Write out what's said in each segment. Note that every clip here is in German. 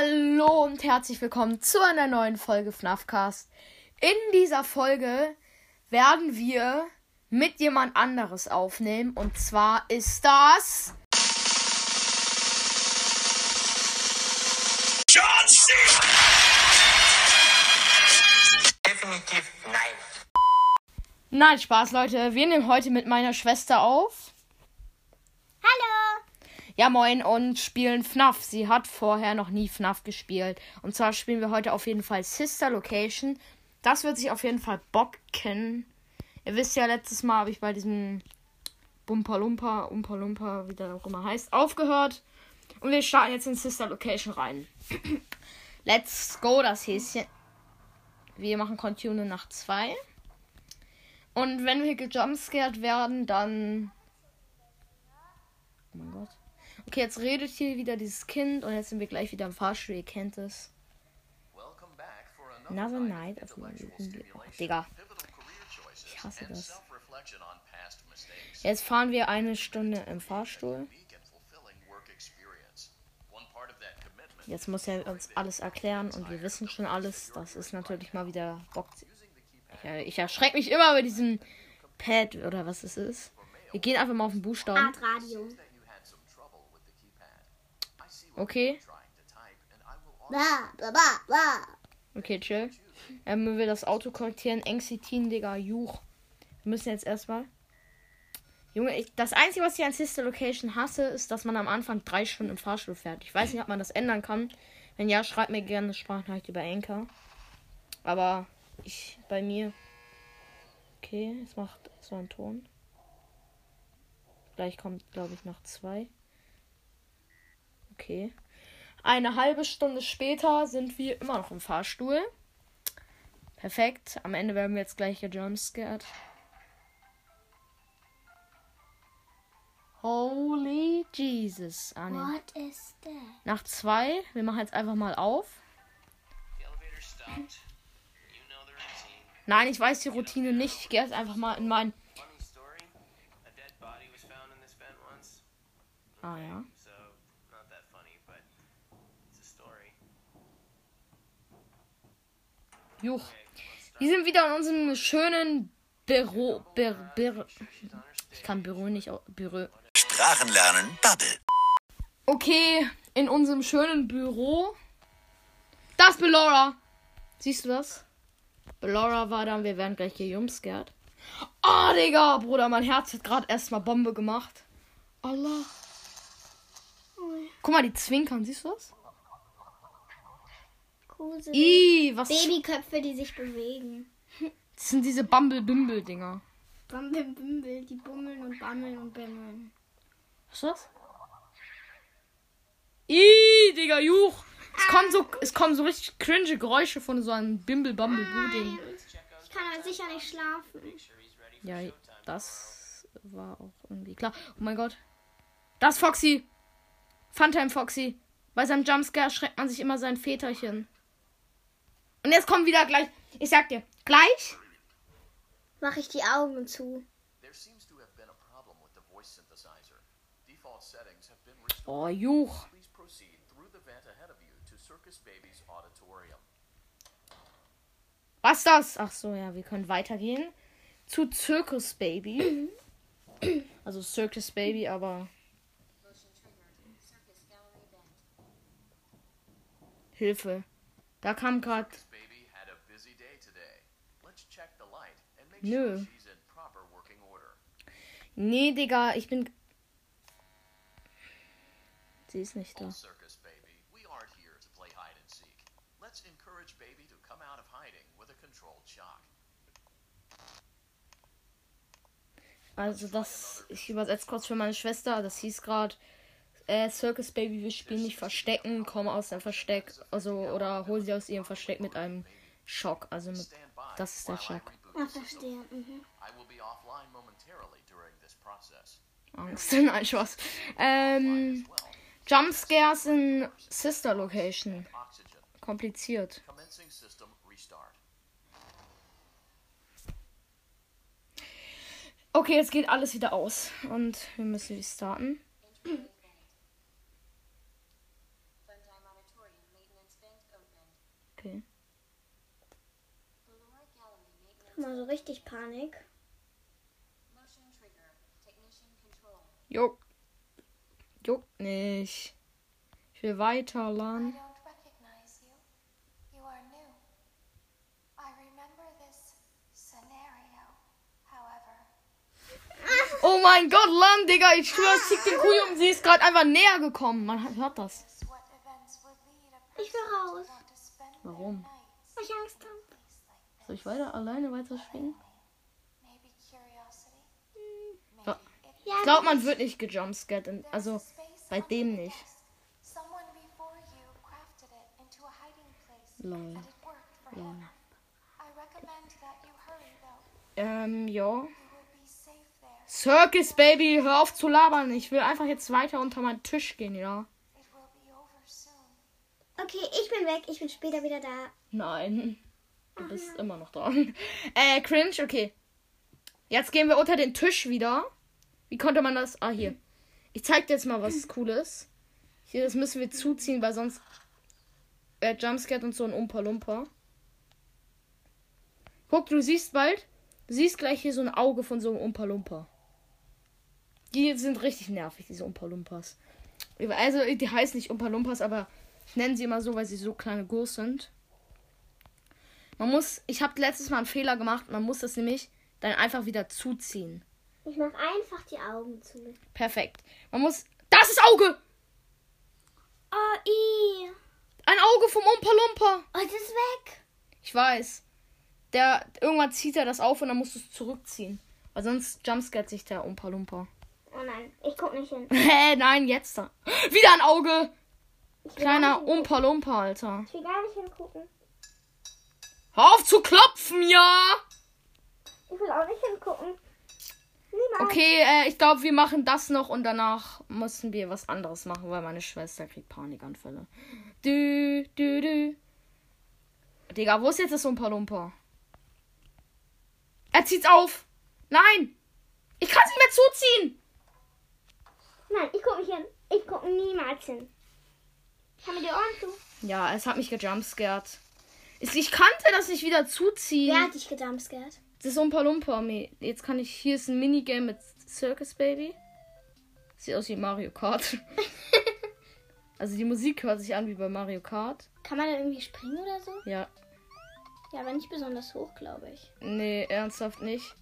Hallo und herzlich willkommen zu einer neuen Folge FNAFcast. In dieser Folge werden wir mit jemand anderes aufnehmen und zwar ist das John C. Definitiv nein. Nein, Spaß, Leute. Wir nehmen heute mit meiner Schwester auf. Ja, moin und spielen FNAF. Sie hat vorher noch nie FNAF gespielt. Und zwar spielen wir heute auf jeden Fall Sister Location. Das wird sich auf jeden Fall Bock kennen. Ihr wisst ja, letztes Mal habe ich bei diesem Bumpa Lumpa, Umpa Lumpa, wie der auch immer heißt, aufgehört. Und wir starten jetzt in Sister Location rein. Let's go, das Häschen. Wir machen Continue nach 2. Und wenn wir gejumpscared werden, dann. Oh mein Gott. Okay, jetzt redet hier wieder dieses Kind und jetzt sind wir gleich wieder im Fahrstuhl. Ihr kennt es. Another night of Digga. Ich hasse das. Jetzt fahren wir eine Stunde im Fahrstuhl. Jetzt muss er uns alles erklären und wir wissen schon alles. Das ist natürlich mal wieder Bock. Ich, ich erschrecke mich immer bei diesem Pad oder was es ist. Wir gehen einfach mal auf den Buchstaben. Art Radio. Okay. Okay, chill. Ähm, wir will das Auto korrigieren. Exitin, Digga, Juch. Wir müssen jetzt erstmal. Junge, ich, das Einzige, was ich an Sister Location hasse, ist, dass man am Anfang drei Stunden im Fahrstuhl fährt. Ich weiß nicht, ob man das ändern kann. Wenn ja, schreibt mir gerne eine Sprachnachricht über Anchor. Aber ich, bei mir. Okay, es macht so einen Ton. Gleich kommt, glaube ich, noch zwei. Okay. Eine halbe Stunde später sind wir immer noch im Fahrstuhl. Perfekt. Am Ende werden wir jetzt gleich gejumpscared. Holy Jesus. Ah, nee. What is that? Nach zwei. Wir machen jetzt einfach mal auf. Nein, ich weiß die Routine nicht. Ich gehe jetzt einfach mal in mein. Funny story. Juch. Wir sind wieder in unserem schönen Büro. Bür, Bür, ich kann Büro nicht. Büro. Sprachen lernen, Bubble. Okay, in unserem schönen Büro. Das ist Bellora. Siehst du das? Bellora war da und wir werden gleich hier jumpscared. Ah, Digga, Bruder, mein Herz hat gerade erstmal Bombe gemacht. Allah. Guck mal, die zwinkern, siehst du das? Gruselig. Ih, was Babyköpfe, die sich bewegen. das sind diese Bumble-Bimble-Dinger. Bambel, Bimbel, die bummeln und bammeln und bimmeln. Was ist das? Ih, Digga, Juch. Es kommen so, es kommen so richtig cringe Geräusche von so einem Bimble-Bumble-Boo-Ding. Ich kann aber sicher nicht schlafen. Ja, das war auch irgendwie klar. Oh mein Gott. Das Foxy. Funtime Foxy. Bei seinem Jumpscare schreckt man sich immer sein Väterchen. Und jetzt kommt wieder gleich. Ich sag dir, gleich. Mache ich die Augen zu. There seems to have been a problem with the voice synthesizer. Default settings have been restored. Oh, Juch. Was ist das? Ach so, ja, wir können weitergehen. Zu Circus Baby. Also Circus Baby, aber. Hilfe. Da kam gerade. Nö. Nee, Digga, ich bin. Sie ist nicht da. Also das, ich übersetze kurz für meine Schwester. Das hieß gerade, äh, Circus Baby, wir spielen nicht Verstecken, komm aus dem Versteck, also oder hol sie aus ihrem Versteck mit einem Schock. Also mit, das ist der Schock. reboot Ah, verstehe. Mhm. Angst, nein, Spaß. Ähm, Jumpscares in Sister Location. Kompliziert. Okay, jetzt geht alles wieder aus. Und wir müssen restarten. Funtime Auditorium, late Okay. Guck mal, so richtig Panik. Juckt. Juckt nicht. Ich will weiter, Lan. Oh mein Gott, Lan, Digga, ich schwöre, es den Kujum. Sie ist gerade einfach näher gekommen. Man hört das. Ich will raus. Warum? Weil ich Angst habe. Soll ich weiter alleine weiter it Ja, Ich glaube, man wird nicht gejumpscared. in- Also, bei dem nicht. Lol. though. Ähm, ja. Circus, Baby, hör auf zu labern. Ich will einfach jetzt weiter unter meinen Tisch gehen, ja? Okay, ich bin weg. Ich bin später wieder da. Nein. Du bist immer noch dran. Äh, cringe, okay. Jetzt gehen wir unter den Tisch wieder. Wie konnte man das? Ah, hier. Ich zeig dir jetzt mal was Cooles. Hier, das müssen wir zuziehen, weil sonst äh, Jumpscare und so ein Umpa Lumpa. Guck, du siehst bald, du siehst gleich hier so ein Auge von so einem Umpa Lumpa. Die sind richtig nervig, diese Umpa Lumpas. Also, die heißen nicht Umpa Lumpas, aber ich nenne sie immer so, weil sie so kleine Gurs sind. Man muss, ich habe letztes Mal einen Fehler gemacht, man muss das nämlich dann einfach wieder zuziehen. Ich mach einfach die Augen zu. Perfekt. Man muss, das ist Auge! Oh, i. Ein Auge vom Umpa Lumpa! Oh, das ist weg. Ich weiß. Der, irgendwann zieht er das auf und dann musst du es zurückziehen. Weil sonst jumpscaret sich der Umpa Lumpa. Oh nein, ich guck nicht hin. Hä, nein, jetzt da. Wieder ein Auge! Kleiner. Umpa Lumpa, Alter. Ich will gar nicht hingucken. Hör auf zu klopfen, ja! Ich will auch nicht hingucken. Niemals. Okay, äh, ich glaube, wir machen das noch und danach müssen wir was anderes machen, weil meine Schwester kriegt Panikanfälle. Dü, dü, dü. Digga, wo ist jetzt das Umpa Lumpa? Er zieht's auf! Nein! Ich kann's nicht mehr zuziehen! Nein, ich guck nicht hin. Ich guck niemals hin. Ich habe mir die Ohren zu. Ja, es hat mich gejumpscared. Ich kannte das nicht wieder zuziehen. Wer hat dich gedumpscared? Das ist Umpa Lumpa. Jetzt kann ich. Hier ist ein Minigame mit Circus Baby. Sieht aus wie Mario Kart. also die Musik hört sich an wie bei Mario Kart. Kann man da irgendwie springen oder so? Ja. Ja, aber nicht besonders hoch, glaube ich. Nee, ernsthaft nicht.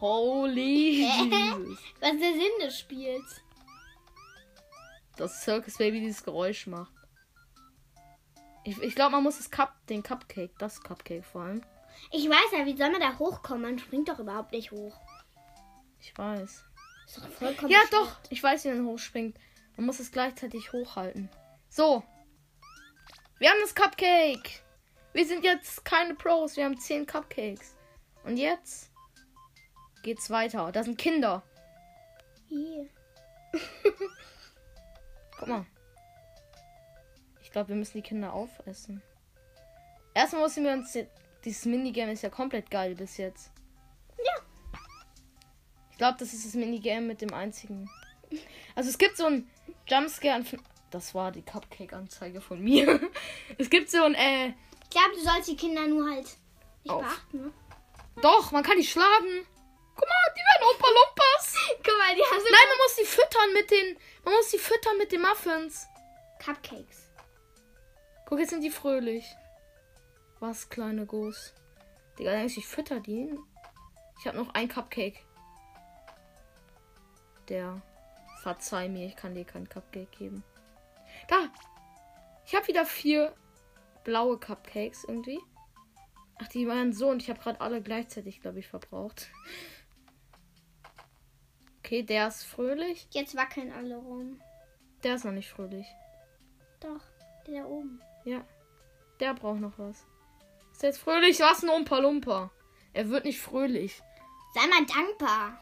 Holy Jesus. Was ist der Sinn des Spiels? Das Circus Baby dieses Geräusch macht. Ich, ich glaube, man muss das Cup, den Cupcake, das Cupcake vor allem. Ich weiß ja, wie soll man da hochkommen? Man springt doch überhaupt nicht hoch. Ich weiß. Ist doch vollkommen Ja, bescheuert. doch. Ich weiß, wie man hochspringt. Man muss es gleichzeitig hochhalten. So. Wir haben das Cupcake. Wir sind jetzt keine Pros. Wir haben 10 Cupcakes. Und jetzt geht's weiter. Da sind Kinder. Hier. Guck mal. Ich glaube, wir müssen die Kinder aufessen. Erstmal müssen wir uns. Dieses Minigame ist ja komplett geil bis jetzt. Ja. Ich glaube, das ist das Minigame mit dem einzigen. Also es gibt so ein Jumpscare. an- Das war die Cupcake-Anzeige von mir. Es gibt so ein, äh. Ich glaube, du sollst die Kinder nur halt nicht Auf. beachten, ne? Doch, man kann die schlagen. Guck mal, die werden Opa Lumpas. Guck mal, die haben so Nein, man muss die füttern mit den. Man muss die füttern mit den Muffins. Cupcakes. Guck, jetzt sind die fröhlich. Was, kleine Goos. Digga, denkst ich fütter die? Ich habe noch ein Cupcake. Der. Verzeih mir, ich kann dir kein Cupcake geben. Da! Ich habe wieder vier blaue Cupcakes irgendwie. Ach, die waren so und ich habe gerade alle gleichzeitig, glaube ich, verbraucht. Okay, der ist fröhlich. Jetzt wackeln alle rum. Der ist noch nicht fröhlich. Doch, der da oben. Ja. Der braucht noch was. Ist jetzt fröhlich? Was ein Umpa Lumpa. Er wird nicht fröhlich. Sei mal dankbar.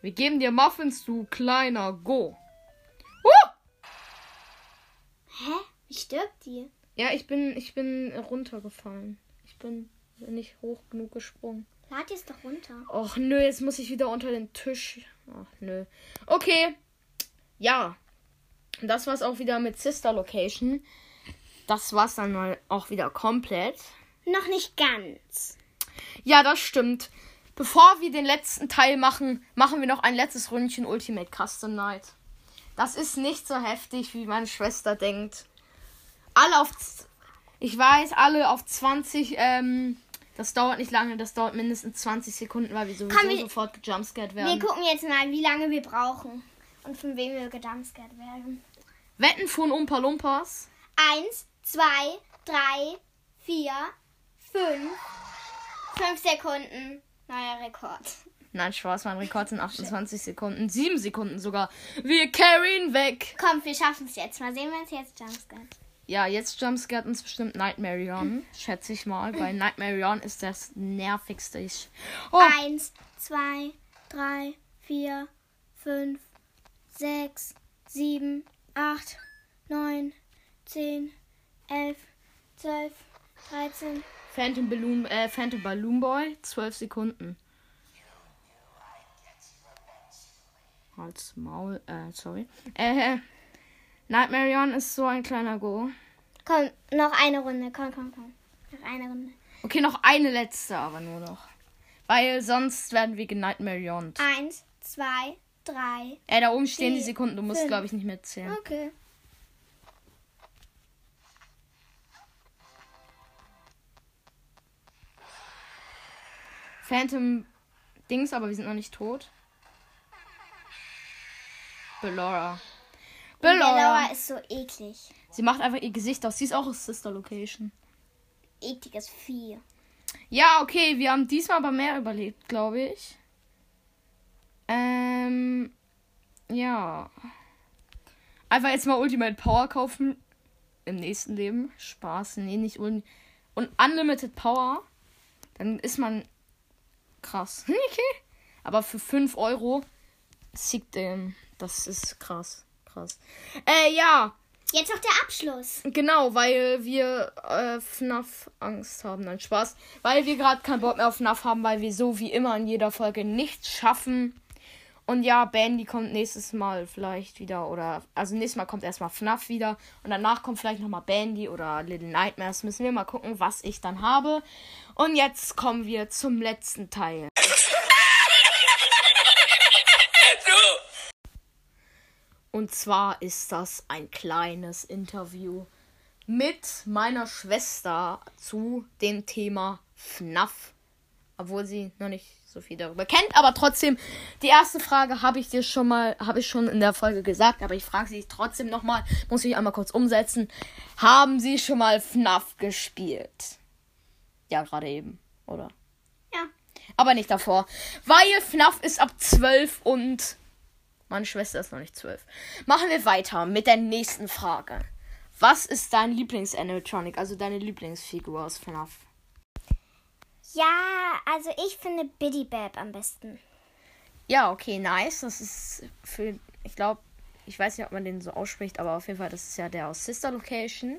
Wir geben dir Muffins, du kleiner Go. Uh! Hä? Wie stirbt die? Ja, ich bin, ich bin runtergefallen. Ich bin nicht hoch genug gesprungen. Lad jetzt doch runter. Och nö, jetzt muss ich wieder unter den Tisch. Ach nö. Okay. Ja. Das war's auch wieder mit Sister Location. Das war's dann mal auch wieder komplett. Noch nicht ganz. Ja, das stimmt. Bevor wir den letzten Teil machen, machen wir noch ein letztes Ründchen Ultimate Custom Night. Das ist nicht so heftig, wie meine Schwester denkt. Alle auf. Ich weiß, alle auf 20. Ähm, das dauert nicht lange, das dauert mindestens 20 Sekunden, weil wir sowieso Komm, wir- sofort gejumpscared Wir werden. gucken jetzt mal, wie lange wir brauchen. Und von wem wir gedumpscared werden. Wetten von Umpa Lumpas. Eins, zwei, drei, vier, fünf. Fünf Sekunden. Neuer Rekord. Nein, Spaß, mein Rekord sind 28 Sekunden. 7 Sekunden sogar. Wir carryen weg. Komm, wir schaffen es jetzt. Mal sehen, wenn es jetzt jumpscared. Ja, jetzt jumpscared uns bestimmt Nightmare On, schätze ich mal. Weil Nightmare On ist das nervigste. Ich. Oh, Eins, zwei, drei, vier, fünf, sechs, sieben, acht, neun, zehn, elf, zwölf, dreizehn. Phantom Balloon, äh, Phantom Balloon Boy, 12 Sekunden. Halt's Maul, äh, sorry. Äh, Nightmare On ist so ein kleiner Go. Komm, noch eine Runde. Komm, komm, komm. Noch eine Runde. Okay, noch eine letzte, aber nur noch. Weil sonst werden wir genightmare On. Eins, zwei, drei. Äh, da oben stehen die Sekunden, du musst, glaube ich, nicht mitzählen. Okay. Phantom Dings, aber wir sind noch nicht tot. Bellora. Lauer ist so eklig. Sie macht einfach ihr Gesicht aus. Sie ist auch aus Sister Location. Ekliges Vieh. Ja, okay, wir haben diesmal aber mehr überlebt, glaube ich. Ähm, ja. Einfach jetzt mal Ultimate Power kaufen. Im nächsten Leben. Spaß, nee, nicht un Und Unlimited Power. Dann ist man krass. okay. Aber für 5 Euro siegt dem. Das ist krass. Krass. Äh, ja. Jetzt noch der Abschluss. Genau, weil wir äh, FNAF Angst haben. Nein, Spaß. Weil wir gerade keinen Bock mehr auf FNAF haben, weil wir so wie immer in jeder Folge nichts schaffen. Und ja, Bandy kommt nächstes Mal vielleicht wieder. Oder also nächstes Mal kommt erstmal FNAF wieder. Und danach kommt vielleicht nochmal Bandy oder Little Nightmares. Müssen wir mal gucken, was ich dann habe. Und jetzt kommen wir zum letzten Teil. Und zwar ist das ein kleines Interview mit meiner Schwester zu dem Thema FNAF. Obwohl sie noch nicht so viel darüber kennt, aber trotzdem, die erste Frage habe ich dir schon mal, habe ich schon in der Folge gesagt, aber ich frage sie trotzdem nochmal, muss ich einmal kurz umsetzen. Haben sie schon mal FNAF gespielt? Ja, gerade eben, oder? Ja. Aber nicht davor. Weil FNAF ist ab 12 und meine Schwester ist noch nicht 12. Machen wir weiter mit der nächsten Frage. Was ist dein Lieblings-Animatronic, also deine Lieblingsfigur aus FNAF? Ja, also ich finde Biddy Bab am besten. Ja, okay, nice. Das ist für, ich glaube, ich weiß nicht, ob man den so ausspricht, aber auf jeden Fall, das ist ja der aus Sister Location.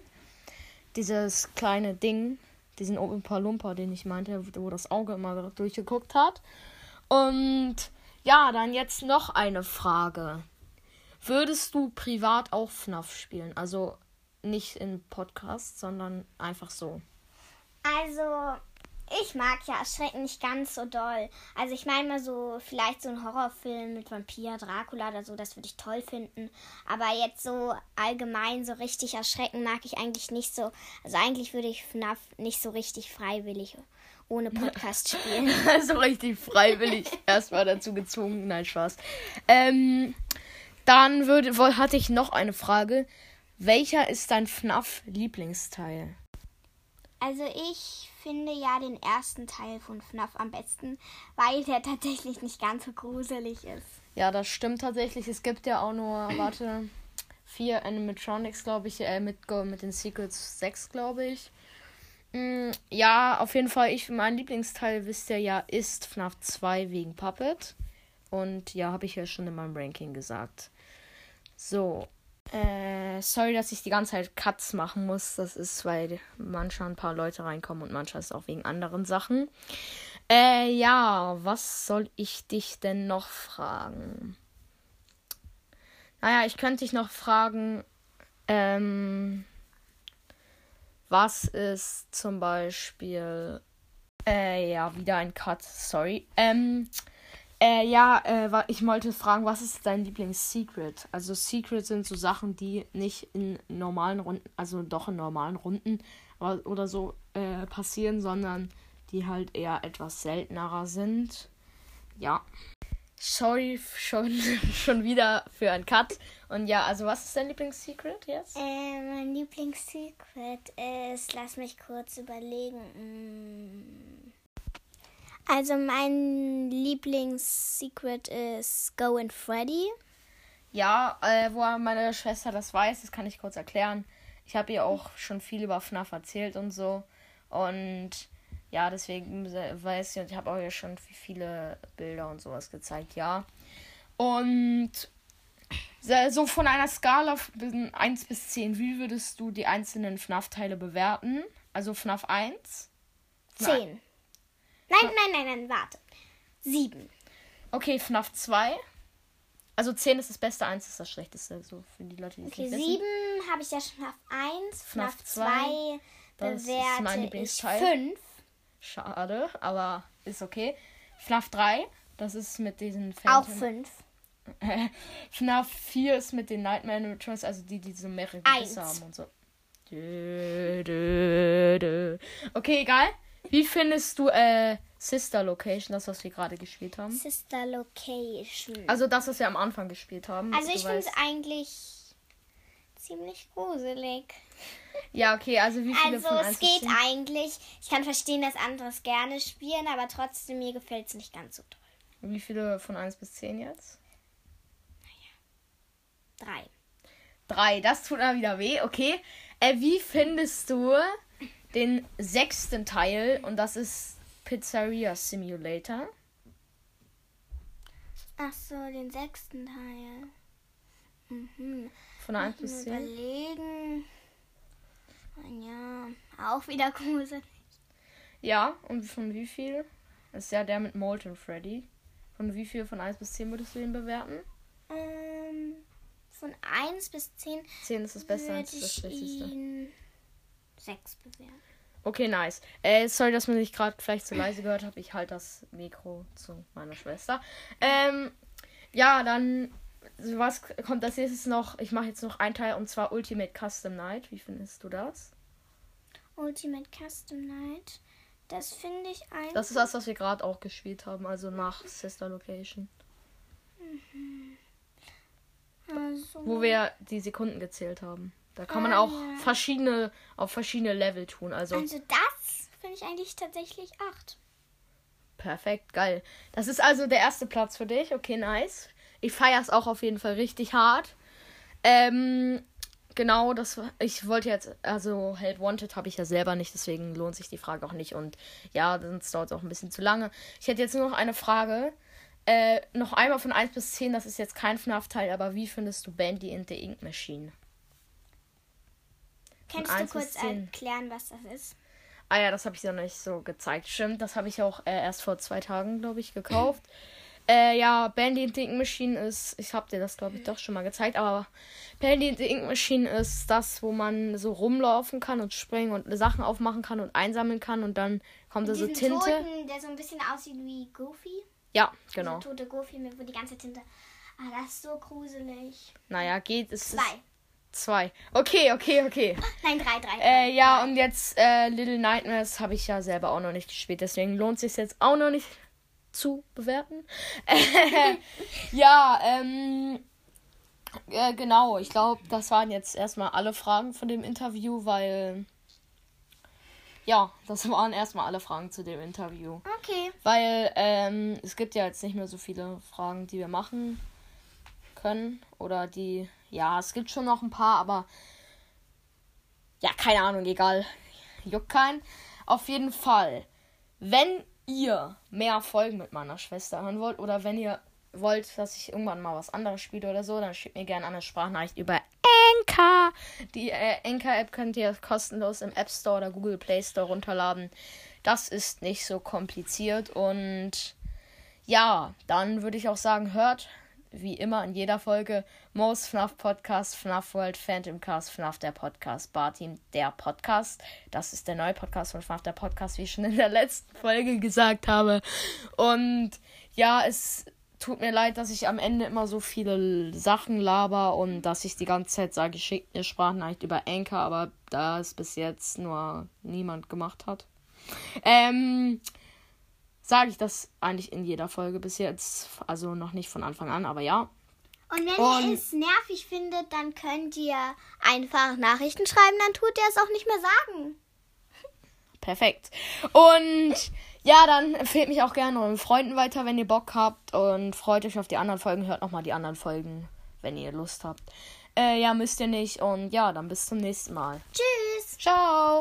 Dieses kleine Ding, diesen Oompa Lumpa, den ich meinte, wo das Auge immer durchgeguckt hat. Und ja, dann jetzt noch eine Frage. Würdest du privat auch FNAF spielen? Also nicht in Podcast, sondern einfach so. Also, ich mag ja Erschrecken nicht ganz so doll. Also ich meine mal so, vielleicht so ein Horrorfilm mit Vampir, Dracula oder so, das würde ich toll finden. Aber jetzt so allgemein so richtig erschrecken mag ich eigentlich nicht so. Also eigentlich würde ich FNAF nicht so richtig freiwillig ohne Podcast spielen. so richtig freiwillig erstmal dazu gezwungen. Nein, Spaß. Ähm, dann würde, hatte ich noch eine Frage. Welcher ist dein FNAF-Lieblingsteil? Also ich finde ja den ersten Teil von FNAF am besten, weil der tatsächlich nicht ganz so gruselig ist. Ja, das stimmt tatsächlich. Es gibt ja auch nur, warte, vier Animatronics, glaube ich, äh, mit, mit den Secrets sechs, glaube ich. Mm, ja, auf jeden Fall, ich, mein Lieblingsteil, wisst ihr ja, ist FNAF 2 wegen Puppet. Und ja, habe ich ja schon in meinem Ranking gesagt. So. Äh, sorry, dass ich die ganze Zeit Cuts machen muss. Das ist, weil manchmal ein paar Leute reinkommen und manchmal ist es auch wegen anderen Sachen. Äh, ja, was soll ich dich denn noch fragen? Naja, ich könnte dich noch fragen, ähm, Was ist zum Beispiel. Äh, ja, wieder ein Cut, sorry. Ähm, äh, ja, äh, ich wollte fragen, was ist dein Lieblings-Secret? Also, Secret sind so Sachen, die nicht in normalen Runden, also doch in normalen Runden oder so äh, passieren, sondern die halt eher etwas seltenerer sind. Ja. Sorry schon, schon wieder für ein Cut. Und ja, also was ist dein Lieblings-Secret jetzt? Äh, mein Lieblingssecret ist, lass mich kurz überlegen. Mm. Also mein Lieblingssecret ist Go and Freddy. Ja, äh, wo meine Schwester das weiß, das kann ich kurz erklären. Ich habe ihr auch schon viel über FNAF erzählt und so. Und ja, deswegen weiß sie und ich habe auch ihr schon viele Bilder und sowas gezeigt, ja. Und so von einer Skala von 1 bis 10, wie würdest du die einzelnen FNAF-Teile bewerten? Also FNAF 1? Zehn. Nein, nein, nein, nein, warte. Sieben. Okay, FNAF 2. Also 10 ist das Beste, 1 ist das Schlechteste, so für die Leute, die es Okay, nicht wissen. sieben habe ich ja FNAF 1. FNAF FNAF 2, 2 das ist mein bewerte ich Lieblingsteil. 5. Schade, aber ist okay. FNAF 3, das ist mit diesen Auch Phantom- 5. FNAF 4 ist mit den Nightmare Returns, also die, die so mehrere Eins. Gebisse haben und so. Okay, egal. Wie findest du äh, Sister Location, das, was wir gerade gespielt haben? Sister Location. Also das, was wir am Anfang gespielt haben. Also ich finde es eigentlich ziemlich gruselig. Ja, okay, also wie viele Also von es 1 bis geht 10? eigentlich. Ich kann verstehen, dass andere es gerne spielen, aber trotzdem mir gefällt es nicht ganz so toll. Wie viele von 1 bis 10 jetzt? Drei. Drei, das tut mal wieder weh, okay. Äh, wie findest du den sechsten Teil? Und das ist Pizzeria Simulator. Ach so, den sechsten Teil. Mhm. Von 1 Mal bis 10. überlegen. Ja, auch wieder gruselig. Ja, und von wie viel? Das ist ja der mit Molten Freddy. Von wie viel von 1 bis 10 würdest du ihn bewerten? Ähm, von 1 bis 10 10 ist das Beste, würde 1 ist das Schlechteste. 6 bewerten. Okay, nice. Äh, sorry, dass man sich gerade vielleicht zu leise gehört habe. Ich halte das Mikro zu meiner Schwester. Ähm, ja, dann, was kommt als nächstes noch? Ich mache jetzt noch einen Teil und zwar Ultimate Custom Night. Wie findest du das? Ultimate Custom Night. Das finde ich ein. Das ist das, was wir gerade auch gespielt haben, also nach Sister Location. also, Wo wir die Sekunden gezählt haben. Da kann man Ah, auch ja. verschiedene, auf verschiedene Level tun. Also also das finde ich eigentlich tatsächlich 8. perfekt, geil. Das ist also der erste Platz für dich. Okay, nice. Ich feiere es auch auf jeden Fall richtig hart. Ähm, genau, das ich wollte jetzt, also Held Wanted habe ich ja selber nicht, deswegen lohnt sich die Frage auch nicht. Und ja, sonst dauert es auch ein bisschen zu lange. Ich hätte jetzt nur noch eine Frage. Äh, noch einmal von 1 bis 10, das ist jetzt kein FNAF-Teil, aber wie findest du Bandy in the Ink Machine? Kannst du 1 bis kurz 10. erklären, was das ist? Ah ja, das habe ich ja noch nicht so gezeigt. Stimmt, das habe ich auch äh, erst vor zwei Tagen, glaube ich, gekauft. äh, ja, the Ink Machine ist, ich habe dir das, glaube ich, doch schon mal gezeigt, aber the Ink Machine ist das, wo man so rumlaufen kann und springen und Sachen aufmachen kann und einsammeln kann und dann kommt da so Tinte. Toten, der so ein bisschen aussieht wie Goofy. Ja, genau. Dieser tote Goofy, mit wo die ganze Tinte. Ah, das ist so gruselig. Naja, geht. Es ist Zwei. Okay, okay, okay. Nein, drei, drei. Äh, ja, und jetzt äh, Little Nightmares habe ich ja selber auch noch nicht gespielt, deswegen lohnt sich jetzt auch noch nicht zu bewerten. ja, ähm, äh, genau, ich glaube, das waren jetzt erstmal alle Fragen von dem Interview, weil ja, das waren erstmal alle Fragen zu dem Interview. Okay. Weil ähm, es gibt ja jetzt nicht mehr so viele Fragen, die wir machen können. Oder die, ja, es gibt schon noch ein paar, aber ja, keine Ahnung, egal. Juckt keinen. Auf jeden Fall, wenn ihr mehr Folgen mit meiner Schwester hören wollt oder wenn ihr wollt, dass ich irgendwann mal was anderes spiele oder so, dann schickt mir gerne eine Sprachnachricht über Anchor. Die äh, Anchor-App könnt ihr kostenlos im App Store oder Google Play Store runterladen. Das ist nicht so kompliziert und ja, dann würde ich auch sagen, hört wie immer in jeder Folge Most FNAF Podcast, FNAF World, Phantom Cast, FNAF der Podcast, Barteam der Podcast. Das ist der neue Podcast von FNAF der Podcast, wie ich schon in der letzten Folge gesagt habe. Und ja, es tut mir leid, dass ich am Ende immer so viele Sachen laber und dass ich die ganze Zeit sage, schickt mir Sprachnachricht über Anchor, aber da es bis jetzt nur niemand gemacht hat. Ähm, sage ich das eigentlich in jeder Folge bis jetzt. Also noch nicht von Anfang an, aber ja. Und wenn Und- ihr es nervig findet, dann könnt ihr einfach Nachrichten schreiben, dann tut ihr es auch nicht mehr sagen. Perfekt. Und ja, dann empfehlt mich auch gerne euren Freunden weiter, wenn ihr Bock habt. Und freut euch auf die anderen Folgen. Hört nochmal die anderen Folgen, wenn ihr Lust habt. Äh, ja, müsst ihr nicht. Und ja, dann bis zum nächsten Mal. Tschüss! Ciao.